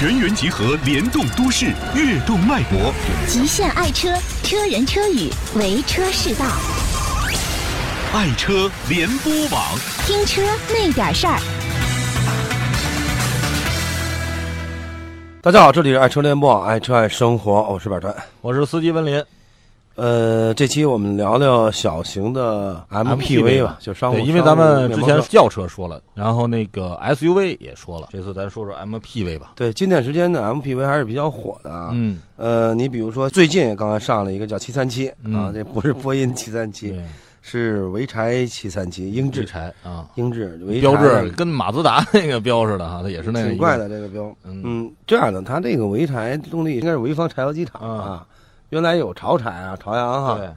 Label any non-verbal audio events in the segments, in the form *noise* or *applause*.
全员集合，联动都市，跃动脉搏。极限爱车，车人车语，为车是道。爱车联播网，听车那点事儿。大家好，这里是爱车联播网，爱车爱生活，我是板川。我是司机文林。呃，这期我们聊聊小型的 MPV 吧，就商务。对，因为咱们之前轿车说了，然后那个 SUV 也说了，这次咱说说 MPV 吧。对近段时间的 MPV 还是比较火的啊。嗯，呃，你比如说最近刚刚上了一个叫七三七嗯啊，这不是波音七三七，是潍柴七三七，英智智柴啊，英制潍柴标志跟马自达那个标似的哈，它 *laughs* 也是那个挺怪的。这个标。嗯嗯，这样的，它这个潍柴动力应该是潍坊柴油机厂嗯啊，原来有潮柴啊、朝阳哈，对，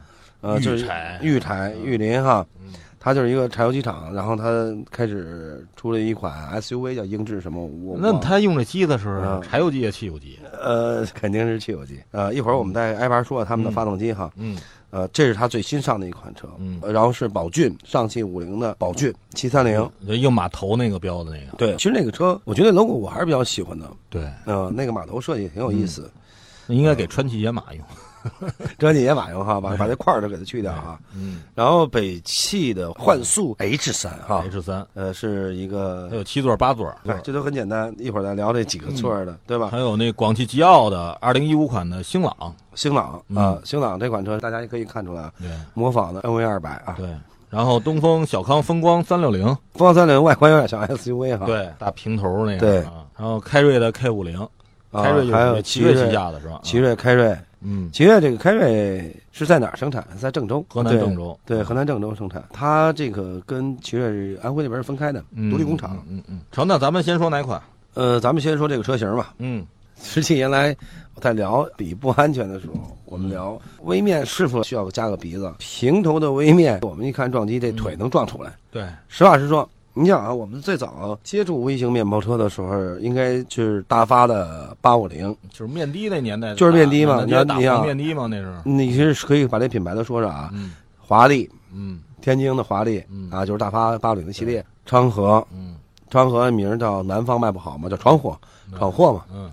呃，就是玉柴裕柴、裕林哈，嗯。它就是一个柴油机厂，然后它开始出了一款 SUV 叫英致什么，我那它用这机子是嗯。柴油机啊，汽油机？呃肯定是汽油机，呃，一会儿我们再挨盘说他们的嗯。发动机哈，嗯。呃，这是它最新上的一款车，嗯。呃然后是宝骏上汽五菱的宝骏七三零，就硬码头那个标的那个。对，其实那个车我觉得 logo 我还是比较喜欢的，对，嗯，那个码头设计挺有意思，那应该给川崎野马用。*laughs* 川崎野马用哈，把 *laughs* 把这块儿都给它去掉哈，嗯然后北汽的幻速 H 三哈，，H 三，呃，是一个它有七座八座。对，这都很简单，一会儿再聊这几个座的，对吧还？有那广汽吉奥的二零一五款的星朗。星朗嗯啊，星朗这款车大家也可以看出来啊，对模仿的 NV 二百啊，对，然后东风小康风光三六零。风光三六零外观有点像 SUV 哈，对，大平头那个。对啊，然后凯瑞的 K 五零，啊凯瑞还有奇瑞旗下的是吧？奇瑞、凯瑞，嗯，奇瑞这个凯瑞是在哪儿生产？在郑州，河南郑州。对，河南郑州生产。它这个跟奇瑞安徽那边是分开的，嗯独立工厂。嗯嗯嗯。成，那咱们先说哪款？呃，咱们先说这个车型吧。嗯实际原来我在聊比不安全的时候，我们聊微面是否需要加个鼻子？平头的微面，我们一看撞击，这腿能撞出来。对，实话实说，你想啊，我们最早接触微型面包车的时候，应该就是大发的八五零，就是面的那年代，就是面的嘛那你要打你要面的嘛，那时候。你是可以把这品牌都说说啊，嗯。华丽，嗯。天津的华丽嗯啊，就是大发八五零的系列，昌河，嗯。昌河名叫南方卖不好嘛，叫闯祸，闯祸嘛，嗯，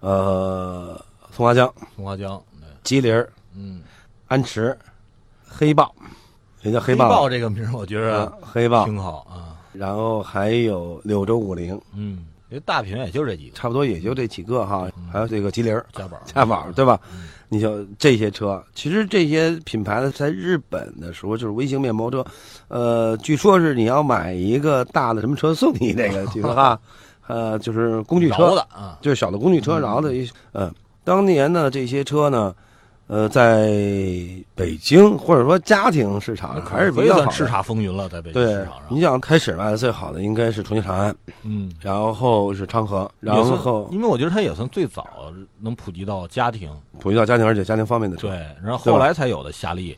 呃，松花江、松花江，吉林、嗯，安驰、黑豹，人家黑豹，黑豹这个名儿我觉啊着黑豹，挺好啊。然后还有柳州五菱，嗯，因为大品也就这几个，差不多也就这几个哈，还有这个吉林儿、家宝。*laughs* 嘉宝，对吧？嗯你就这些车，其实这些品牌的，在日本的时候就是微型面包车，呃，据说是你要买一个大的什么车送你那个，*laughs* 据说哈，呃，就是工具车。的，啊。就是小的工具车，嗯。然后的一，嗯，当年呢这些车呢，呃，在北京或者说家庭市场还是比较叱咤风云了，在北京市场上，你。想开始卖的最好的应该是重庆长安，嗯，然后是昌河，然后因为我觉得它也算最早能普及到家庭，普及到家庭，而且家庭方面的车。对，然后后来才有的夏利，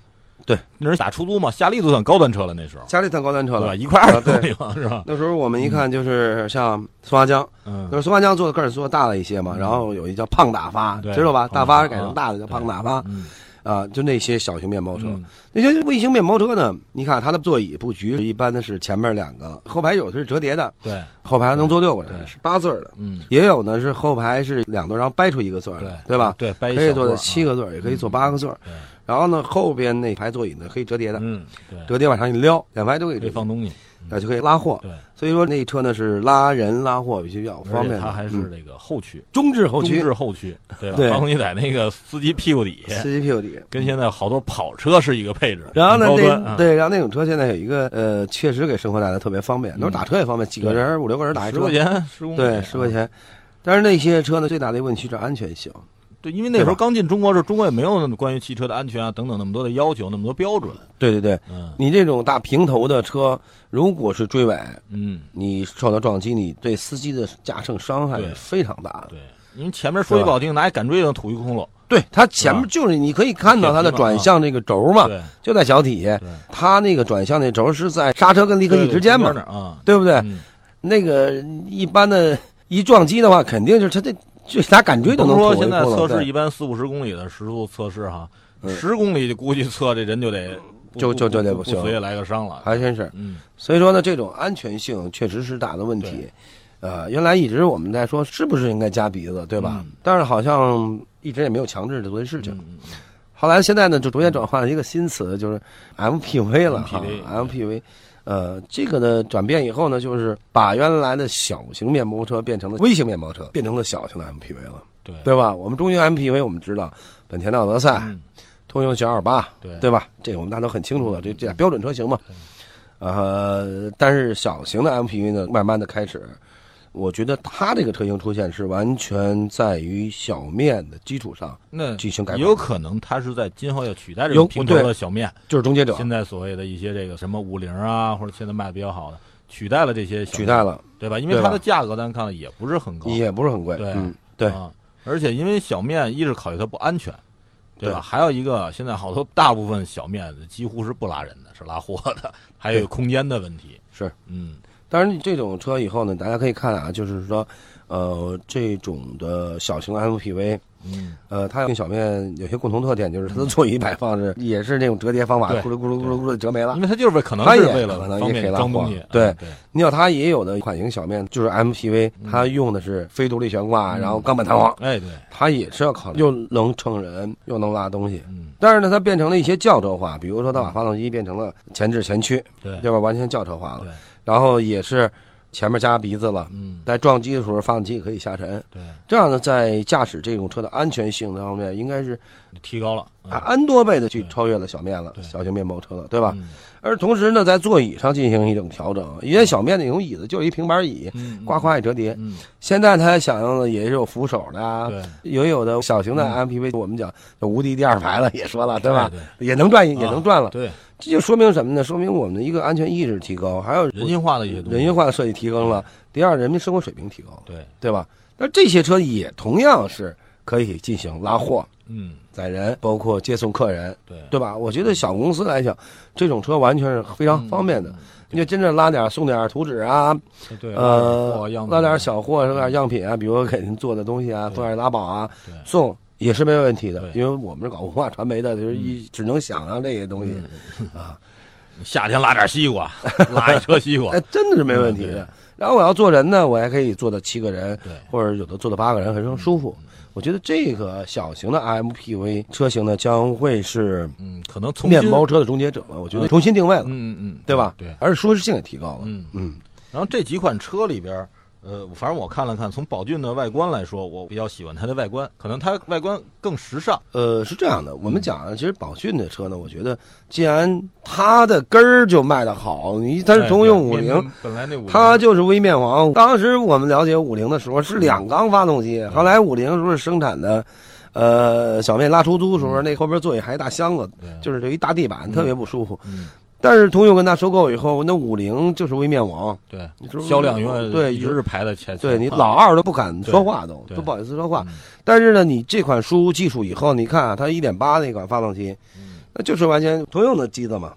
对，那是打出租嘛，夏利都算高端车了，那时候，夏利算高端车对吧？了，一块二啊对是吧？那时候我们一看就是像松花江，嗯那，是松花江做的个儿做大了一些嘛，嗯然后有一叫胖大发，对知道吧？胖大发大发改成大的叫胖大发嗯，啊，就那些小型面包车。嗯那些微型面包车呢？你看它的座椅布局，一般的是前面两个，后排有的是折叠的，对，后排能坐六个人，对是八座儿的。嗯，也有呢是后排是两座，然后掰出一个座儿对来，对吧？对，掰一可以坐七个座儿，也可以坐八个座儿。对，然后呢，后边那排座椅呢可以折叠的，嗯，对，折叠往上一撩，两排都可以可以，放东西，那就可以拉货。对，所以说那车呢是拉人拉货比较方便。它还是那个后驱，中置后驱。中，置后驱，对吧？对。防你在那个司机屁股底下，司机屁股底下。跟现在好多跑车是一个配置。然后呢，那对，然后那种车现在有一个呃，确实给生活带来特别方便，那打车也方便，几个人五六个人打一车。十块，钱，十对，十块。钱。但是那些车呢，最大的一个问题是安全性。对，因为那时候刚进中国时候，中国也没有那么关于汽车的安全啊等等那么多的要求，那么多标准。对对对，嗯你这种大平头的车，如果是追尾，嗯，你受到撞击，你对司机的驾乘伤害是非常大的。对，因为前面说句不好听，拿一杆锥就能吐一窟窿。对，它前面就是你可以看到它的转向这个轴嘛，对就在小体下，它那个转向那轴是在刹车跟离合器之间嘛啊，对不对？嗯那个一般的，一撞击的话，肯定就是它这就啥感觉都能说现在测试一般四五十公里的时速测试哈，嗯十公里估计测这人就得就就就得不不行不随来个伤了。还真是。嗯，所以说呢，这种安全性确实是大的问题对。呃，原来一直我们在说是不是应该加鼻子，对吧？嗯但是好像一直也没有强制做这事情。后来现在呢，就逐渐转换了一个新词，就是 MPV 了哈 MPV MPV，呃，这个呢转变以后呢，就是把原来的小型面包车变成了微型面包车，变成了小型的 MPV 了，对对吧？我们中型 MPV 我们知道，本田的奥德赛、嗯通用小二八，对对吧？这个我们大家都很清楚的，这这标准车型嘛。呃，但是小型的 MPV 呢，慢慢的开始，我觉得它这个车型出现是完全在于小面的基础上那进行改有可能它是在今后要取代这有种平头的小面，就是终结者现在所谓的一些这个什么五菱啊，或者现在卖的比较好的，取代了这些小取代，了，对吧？因为它的价格咱看了也不是很高，也不是很贵，对嗯，对，啊，而且因为小面一是考虑它不安全，对吧？还有一个，现在好多大部分小面几乎是不拉人的，是拉货的，还有空间的问题。是。嗯，当然，这种车以后呢，大家可以看啊，就是说，呃，这种的小型 MPV，嗯，呃，它跟小面有些共同特点，就是它的座椅摆放是也是那种折叠方法，咕噜咕噜咕噜咕噜折没了。因。为它就是为可能它也是为了可能方便也可以拉货装东西。对你有它也有的款型小面，就是 MPV，它用的是非独立悬挂，嗯。然后钢板弹簧，哎对，它也是要考虑又能乘人又能拉东西。嗯。但是呢，它变成了一些轿车化，比如说它把发动机变成了前置前驱，对。对吧？完全轿车化了。对，然后也是前面加鼻子了，嗯在撞击的时候发动机也可以下沉。对，这样呢，在驾驶这种车的安全性方面，应该是提高了。嗯啊 N 多倍的去超越了小面了，小型面包车了，对吧？嗯而同时呢，在座椅上进行一种调整。以前小面那种椅子就是一平板椅，嗯，呱呱一折叠。嗯，现在它想用的也是有扶手的啊，对，也有的小型的嗯 MPV，我们讲叫无敌第二排了，也说了，对吧？对，也能转，也啊能转了。对，这就说明什么呢？说明我们的一个安全意识提高，还有人性化的一些。人性化的设计提高了。第二，人民生活水平提高了，对，对吧？那这些车也同样是可以进行拉货、嗯，载人，包括接送客人，对，对吧？我觉得小公司来讲，这种车完全是非常方便的。你就真正拉点送点图纸啊，对，呃，拉点小货，送点样品啊，比如给您做的东西啊，对送点拉宝啊对，送也是没有问题的。因为我们是搞文化传媒的，就是一只能想啊这些东西，嗯啊，夏天拉点西瓜，拉一车西瓜 *laughs* 哎，，真的是没问题的。然后我要坐人呢，我还可以坐到七个人，对，或者有的坐到八个人，很舒服。我觉得这个小型的 MPV 车型呢，将会是嗯，可能从面包车的终结者了。我觉得重新定位了，嗯嗯嗯，对吧？对，而且舒适性也提高了。嗯嗯，然后这几款车里边儿，呃，反正我看了看，从宝骏的外观来说，我比较喜欢它的外观，可能它外观更时尚。呃，是这样的，我们讲啊，其实宝骏的车呢，我觉得既然它的根儿就卖得好，你它是通用五菱，哎本来那五菱它就是微面王。当时我们了解五菱的时候是两缸发动机，后来五菱时候生产的，呃，小面拉出租的时候，那后边座椅还一大箱子，就是这一大地板，特别不舒服。嗯，但是通用跟它收购以后，那五菱就是微面王，对销量永远对一直是排在前。对你老二都不敢说话，都对都不好意思说话。嗯但是呢，你这款输入技术以后，你看啊，它一点八那款发动机，嗯那就是完全通用的机子嘛，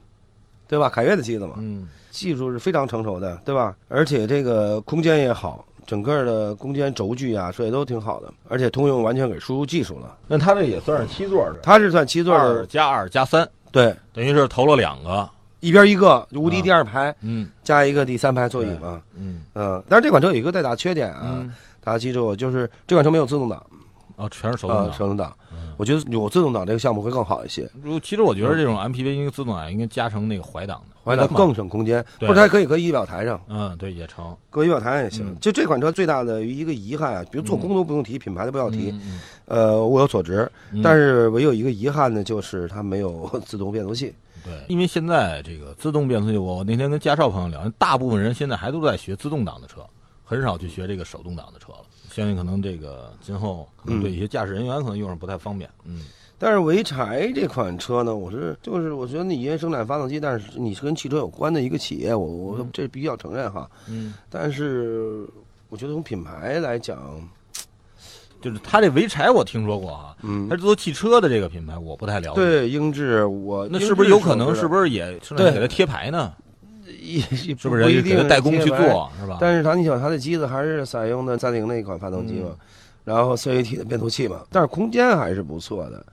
对吧？凯越的机子嘛，嗯技术是非常成熟的，对吧？而且这个空间也好，整个的空间轴距啊，这也都挺好的。而且通用完全给输入技术了，那它这也算是七座的，它是算七座二的，加二加三，对，等于是投了两个。一边一个无敌第二排、嗯加一个第三排座椅嘛，嗯嗯。但是这款车有一个最大缺点啊，嗯，大家记住，就是这款车没有自动挡哦，全是手啊动，挡。手动挡。嗯我觉得有自动挡这个项目会更好一些，如其实我觉得这种 MPV 应该自动挡应该加成那个怀挡的，怀挡更省空间，或者还可以搁仪表台上，嗯对也成。搁仪表台上也行嗯。就这款车最大的一个遗憾啊，比如做工都不用提，品牌都不要提，嗯呃，物有所值。嗯但是唯有一个遗憾呢，就是它没有 *laughs* 自动变速器。对，因为现在这个自动变速器，我那天跟驾校朋友聊，大部分人现在还都在学自动挡的车，很少去学这个手动挡的车了。相信可能这个今后可能对一些驾驶人员可能用上不太方便。嗯但是潍柴这款车呢，我是就是我觉得你因为生产发动机，但是你是跟汽车有关的一个企业，我我这必须要承认哈。嗯，但是我觉得从品牌来讲，就是它这潍柴我听说过啊，嗯它，是做汽车的这个品牌我不太了解。，对英致，我那是不是有可能是不是也生产对给它贴牌呢？也是是不是人家给它代工去做是吧？但是它你想，它的机子还是采用的三菱那一款发动机嘛，嗯然后 CVT 的变速器嘛，但是空间还是不错的。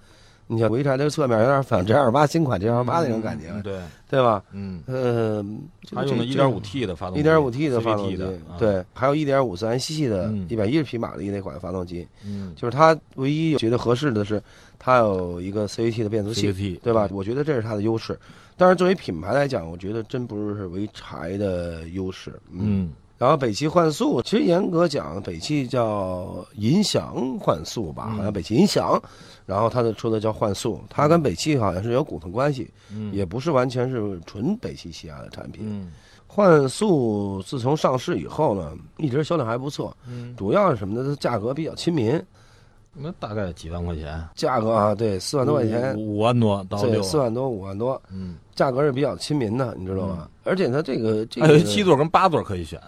你像潍柴这个侧面有点仿 G 二八新款 G 二八那种感觉，嗯对，对吧？嗯，呃，它用的一点五 T 的发动机，一点五 T 的发动机对，还有一点五自然吸气的嗯一百一十匹马力那款发动机，嗯，就是它唯一觉得合适的是，它有一个 CVT 的变速器对吧？我觉得这是它的优势。但是作为品牌来讲，我觉得真不是潍柴的优势。嗯然后北汽幻速，其实严格讲，北汽叫银翔幻速吧，嗯。好像北汽银翔，然后它的车子叫幻速，它跟北汽好像是有股份关系，嗯，也不是完全是纯北汽旗下的产品。嗯。幻速自从上市以后呢，一直销量还不错，嗯，主要是什么呢？它价格比较亲民，那大概几万块钱，价格啊，对，四万多块钱，五五万多到对，六四，万多五万多，嗯，价格是比较亲民的，你知道吗？而且它这个这七座跟八座可以选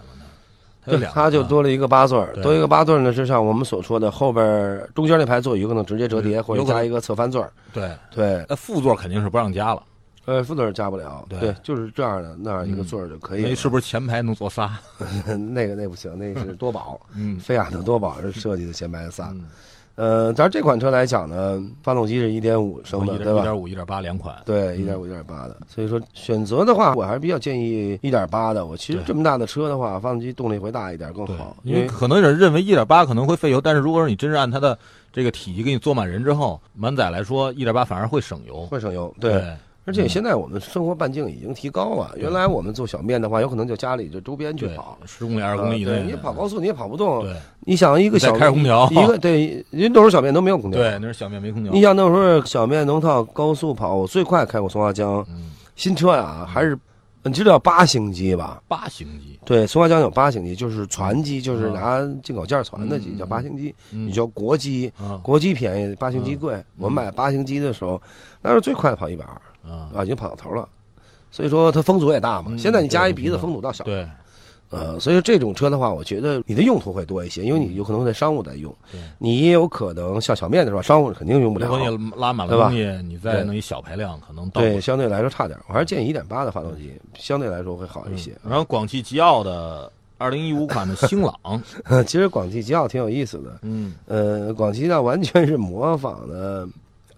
它就多了一个八座儿，多一个八座儿呢，就像我们所说的后边中间那排座椅有可能直接折叠，或者加一个侧翻座儿。对，对，那副座肯定是不让加了，呃，副座儿加不了，对对，就是这样的那样一个座儿就可以了。那是不是前排能坐仨？*laughs* 那个那不行，那是多宝，嗯菲亚特多宝是设计的前排仨。嗯，呃，咱这款车来讲呢，发动机是一点五升的，对吧？一点五、一点八两款，对，一点五、一点八的，所以说选择的话，我还是比较建议一点八的。我其实这么大的车的话，发动机动力会大一点更好，，因为可能有人认为一点八可能会费油，但是如果说你真是按它的这个体积给你坐满人之后，满载来说，一点八反而会省油。会省油。对对，，而且现在我们生活半径已经提高了，原来我们做小面的话，有可能就家里就周边去对跑。，十公里、二十公里以内，呃对你跑高速你也跑不动。对你想一个小开空调一个对，因为那时候小面都没有空调。对，那时候小面没空调你。想那时候小面能到高速跑，我最快开过松花江嗯，新车呀，还是你知道八星机吧？八星机，对，松花江有八星机，就是船机，就是啊拿进口件船的机，嗯叫八星机。嗯你叫国机，啊国机便宜，八星机贵。我们买八星机的时候，那时候最快跑一百二啊，啊，已经跑到头了。所以说它风阻也大嘛。嗯现在你加一鼻子，风阻倒小。对呃，所以这种车的话，我觉得你的用途会多一些，因为你有可能在商务在用，你也有可能像小面的时候，商务肯定用不了如果。你拉满了东西，你再对弄一小排量，可能到对，相对来说差点。我还是建议一点八的发动机，相对来说会好一些。然后广汽吉奥的二零一五款的星朗，*laughs* 其实广汽吉奥挺有意思的，嗯，呃，广汽吉奥完全是模仿的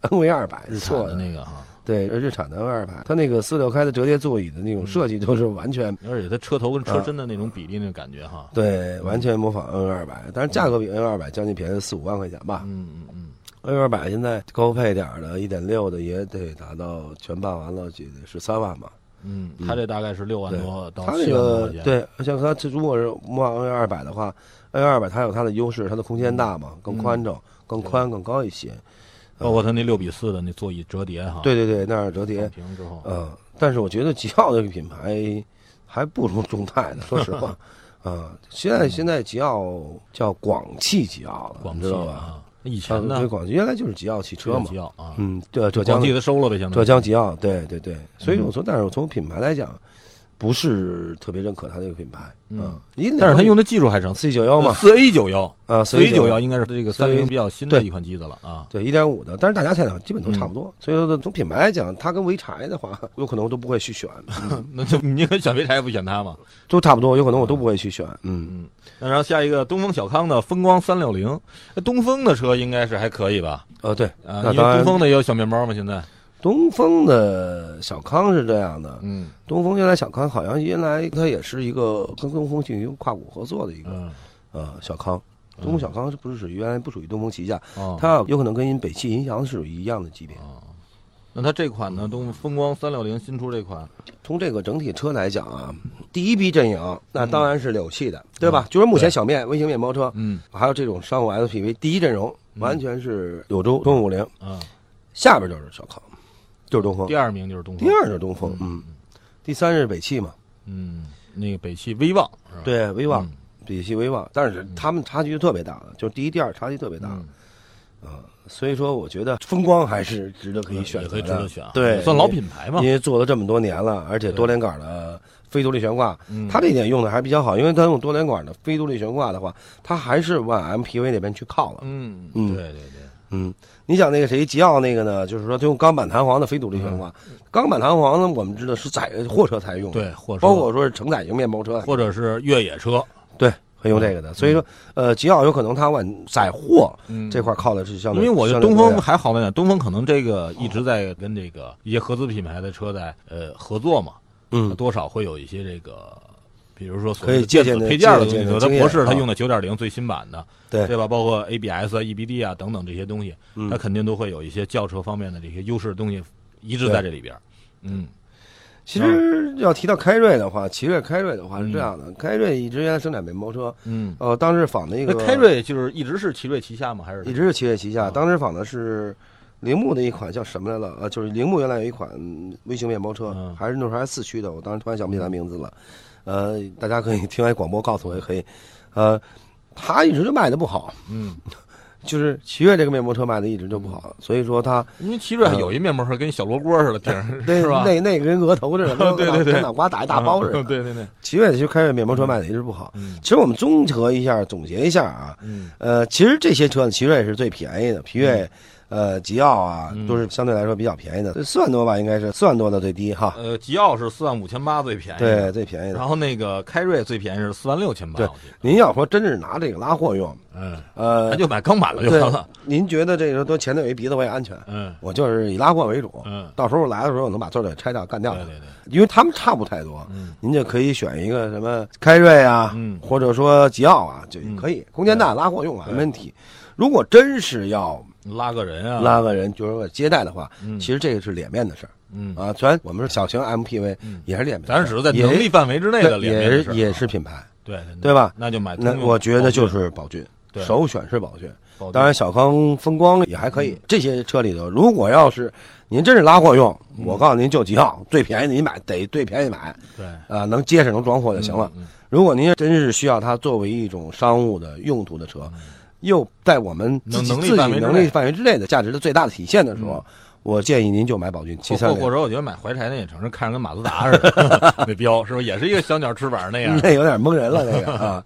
NV 二百做的那个哈，对日产的 NV 二百，它那个四六开的折叠座椅的那种设计都是完全而且它车头跟车身的那种比例那种感觉哈，对，完全模仿 N 二百，但是价格比 N 二百将近便宜四五万块钱吧。嗯嗯嗯，N 二百现在高配点儿的一点六的也得达到全办完了也得十三万吧。嗯，它这大概是六万多到七万多块钱，，个对，像它这如果是模仿 N 二百的话，N 二百它有它的优势，它的空间大嘛，更宽敞、更宽、更高一些。包括它那六比四的那座椅折叠哈，对对对，那儿折叠放，平之后，嗯，但是我觉得吉奥这个品牌还不如众泰呢，说实话。*laughs* 啊，现在现在吉奥叫广汽吉奥了，广知道吧？啊，以啊前呢对，广汽原来就是吉奥汽车嘛吉。奥啊，嗯，对，浙江广汽的收了呗，相当于浙江吉奥，对对对。所以嗯我说，但是我从品牌来讲，不是特别认可它这个品牌。嗯，因但是它用的技术还成四 G 九幺嘛，四 A 九幺，啊，四 A 九幺幺，应该是这个三菱比较新的一款机子了啊。对，一点五的，但是大家现在基本都差不嗯多。所以说，从品牌来讲，它跟潍柴的话，有可能我都不会去选，*laughs* 嗯那就你可选潍柴不选它嘛？都差不多，有可能我都不会去选。嗯，嗯，那然后下一个东风小康的风光三六零，那东风的车应该是还可以吧？呃，对，啊，因为东风的也有小面包嘛，现在。东风的小康是这样的，嗯。东风原来小康好像原来它也是一个跟东风进行跨股合作的一个嗯。呃小康。东风小康是不是属于原来不属于东风旗下？哦，它有可能跟北汽银翔是属于一样的级别。哦，那它这款呢，东风光三六零新出这款，从这个整体车来讲啊，第一批阵营那当然是柳汽的，对吧？就是目前小面微型面包车，嗯。还有这种商务 SUV，第一阵容完全是柳州东五菱，啊，下边就是小康，就是东风第，二名就是东风，第二就是东风，嗯，第三是北汽嘛，嗯，那个北汽威旺？对，威旺嗯，北汽威旺，但是他们差距特别大的，就是第一、第二差距特别大嗯。啊，所以说我觉得风光还是值得可以选择的，可以值得选啊，对，算老品牌嘛因。为做了这么多年了，而且多连杆的非独立悬挂，嗯。它这一点用的还比较好，因为它用多连杆的非独立悬挂的话，它还是往 MPV 那边去靠了。嗯，嗯对对对，嗯，你想那个谁，吉奥那个呢，就是说它用钢板弹簧的非独立悬挂，钢板弹簧呢，我们知道是载货车才用，对，货车包括说是承载型面包车，或者是越野车，对，会用这个的。所以说，呃，吉奥有可能它往载货嗯这块靠的是相对，因为我觉得东风还好那点，东风可能这个一直在跟这个一些合资品牌的车在呃合作嘛，嗯多少会有一些这个，比如说所可以借鉴的配件的东西，它的博士它用的九点零最新版的，对对吧？包括 ABS 啊、EBD 啊等等这些东西，嗯它肯定都会有一些轿车方面的这些优势的东西移植在这里边。嗯其实要提到开瑞的话，奇瑞开瑞的话是这样嗯的，开瑞一直原来生产面包车，嗯，呃，当时仿的一个那开瑞就是一直是奇瑞旗下吗？还是一直是奇瑞旗下，啊当时仿的是铃木的一款叫什么来了？呃，就是铃木原来有一款微型面包车，嗯还是那时候还是四驱的，我当时突然想不起来名字了。呃，大家可以听完广播告诉我也可以。呃，他一直就卖的不好，嗯，*laughs* 就是奇瑞这个面包车卖的一直就不好，所以说他因为奇瑞还有一面包车跟小罗锅似的，顶上那是吧？那那个跟额头似的，跟 *laughs* 对对对跟脑瓜打一大包似的。嗯对对对，奇瑞其实开瑞面包车卖的一直不好。嗯其实我们综合一下，总结一下啊，嗯呃，其实这些车呢，奇瑞是最便宜的，奇瑞、呃，吉奥啊，嗯。都是相对来说比较便宜的，四万多吧，应该是四万多的最低哈，呃，吉奥是四万五千八最便宜，对，，最便宜的。然。后那个开瑞最便宜是四万六千八，对您要说真是拿这个拉货用，嗯，呃咱，就买钢板了就对完了，，您觉得这个都前头有一鼻子我也安全，嗯。我就是以拉货为主，嗯，到时候来的时候我能把座给拆掉干掉，对对对，因为他们差不太多，嗯。您就可以选一个什么开瑞啊，嗯。或者说吉奥啊，就嗯。可以，空间大，拉货用啊，没问题。如果真是要拉个人啊，拉个人，就是说接待的话，嗯。其实这个是脸面的事儿。嗯，啊。虽然我们是小型 MPV，嗯。也是脸面咱只是在能力范围之内的也是也是啊品牌，对对吧？那就买那我觉得就是宝骏，首选是宝骏。当然，小康风光也还可以。嗯。这些车里头，如果要是您真是拉货用，嗯。我告诉您就吉奥最便宜的，你买得最便宜买。对。啊，能结实能装货就行了。如果您真是需要它作为一种商务的用途的车，又在我们自己能能力自己范围之内能力范围之内的价值的最大的体现的时候，我建议您就买宝骏七三零或。者我觉得买怀柴那也成，看着跟马自达似的那标，是不是也是一个小鸟翅膀那样？*laughs* 那有点蒙人了，那个啊。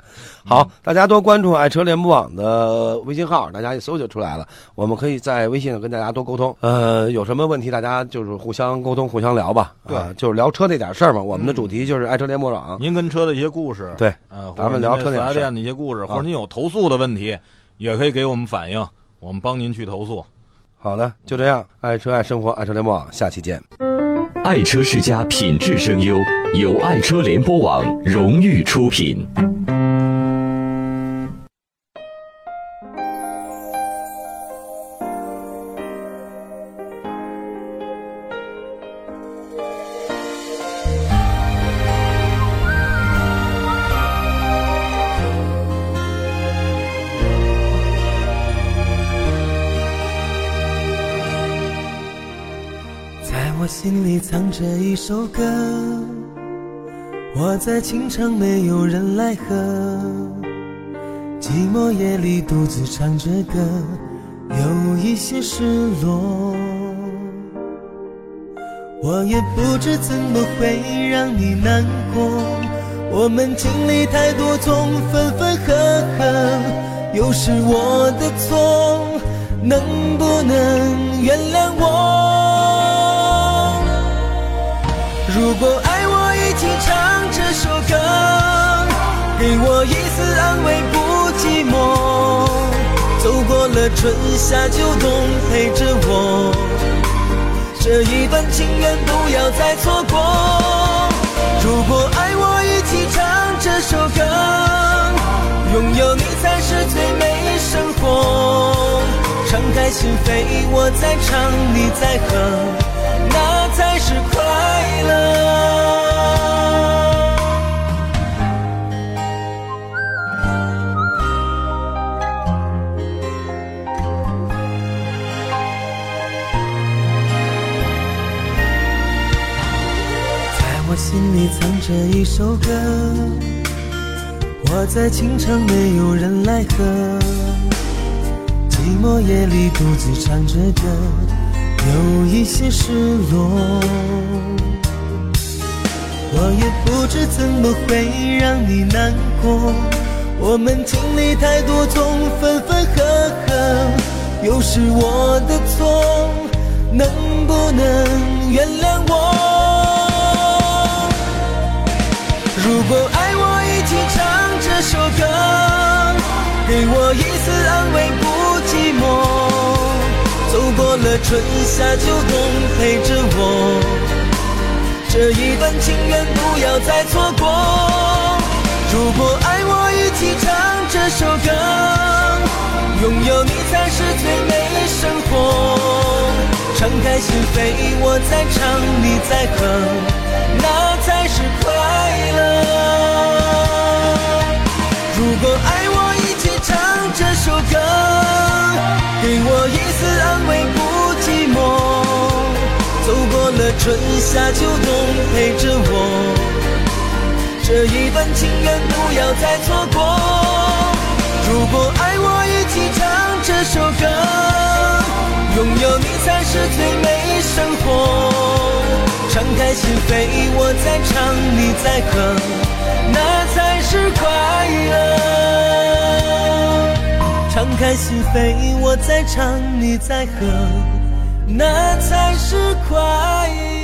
好，大家多关注爱车联播网的微信号，大家一搜就出来了。我们可以在微信上跟大家多沟通。呃，有什么问题大家就是互相沟通、互相聊吧。对啊，就是聊车那点事儿嘛。我们的主题就是爱车联播网。您跟车的一些故事，对，呃，咱们聊车四点事儿店的一些故事，啊或者您有投诉的问题，也可以给我们反映，我们帮您去投诉。好的，就这样，爱车爱生活，爱车联播网，下期见。爱车世家品质声优，由爱车联播网荣誉出品。唱着一首歌，我在清唱，没有人来和。寂寞夜里独自唱着歌，有一些失落。我也不知怎么会让你难过，我们经历太多总分分合合，又是我的错，能不能原谅我？如果爱我，一起唱这首歌，给我一丝安慰，不寂寞。走过了春夏秋冬，陪着我，这一段情缘不要再错过。如果爱我，一起唱这首歌，拥有你才是最美生活。敞开心扉，我在唱，你在和，那才是快乐。在我心里藏着一首歌，我在清唱，没有人来和。寂寞夜里独自唱着歌，有一些失落。我也不知怎么会让你难过，我们经历太多种分分合合，又是我的错，能不能原谅我？如果爱我，一起唱这首歌，给我一丝安慰，不寂寞。过了春夏秋冬，陪着我。这一段情缘不要再错过。如果爱我，一起唱这首歌。拥有你才是最美生活。敞开心扉，我在唱，你在哼，那才是快乐。如果爱我，一起唱这首歌，给我一丝安慰，不寂寞。走过了春夏秋冬，陪着我。这一段情缘不要再错过。如果爱我，一起唱这首歌。拥有你才是最美生活。敞开心扉，我在唱，你在哼，那才是快乐。敞开心扉，我在唱，你在和，那才是快乐。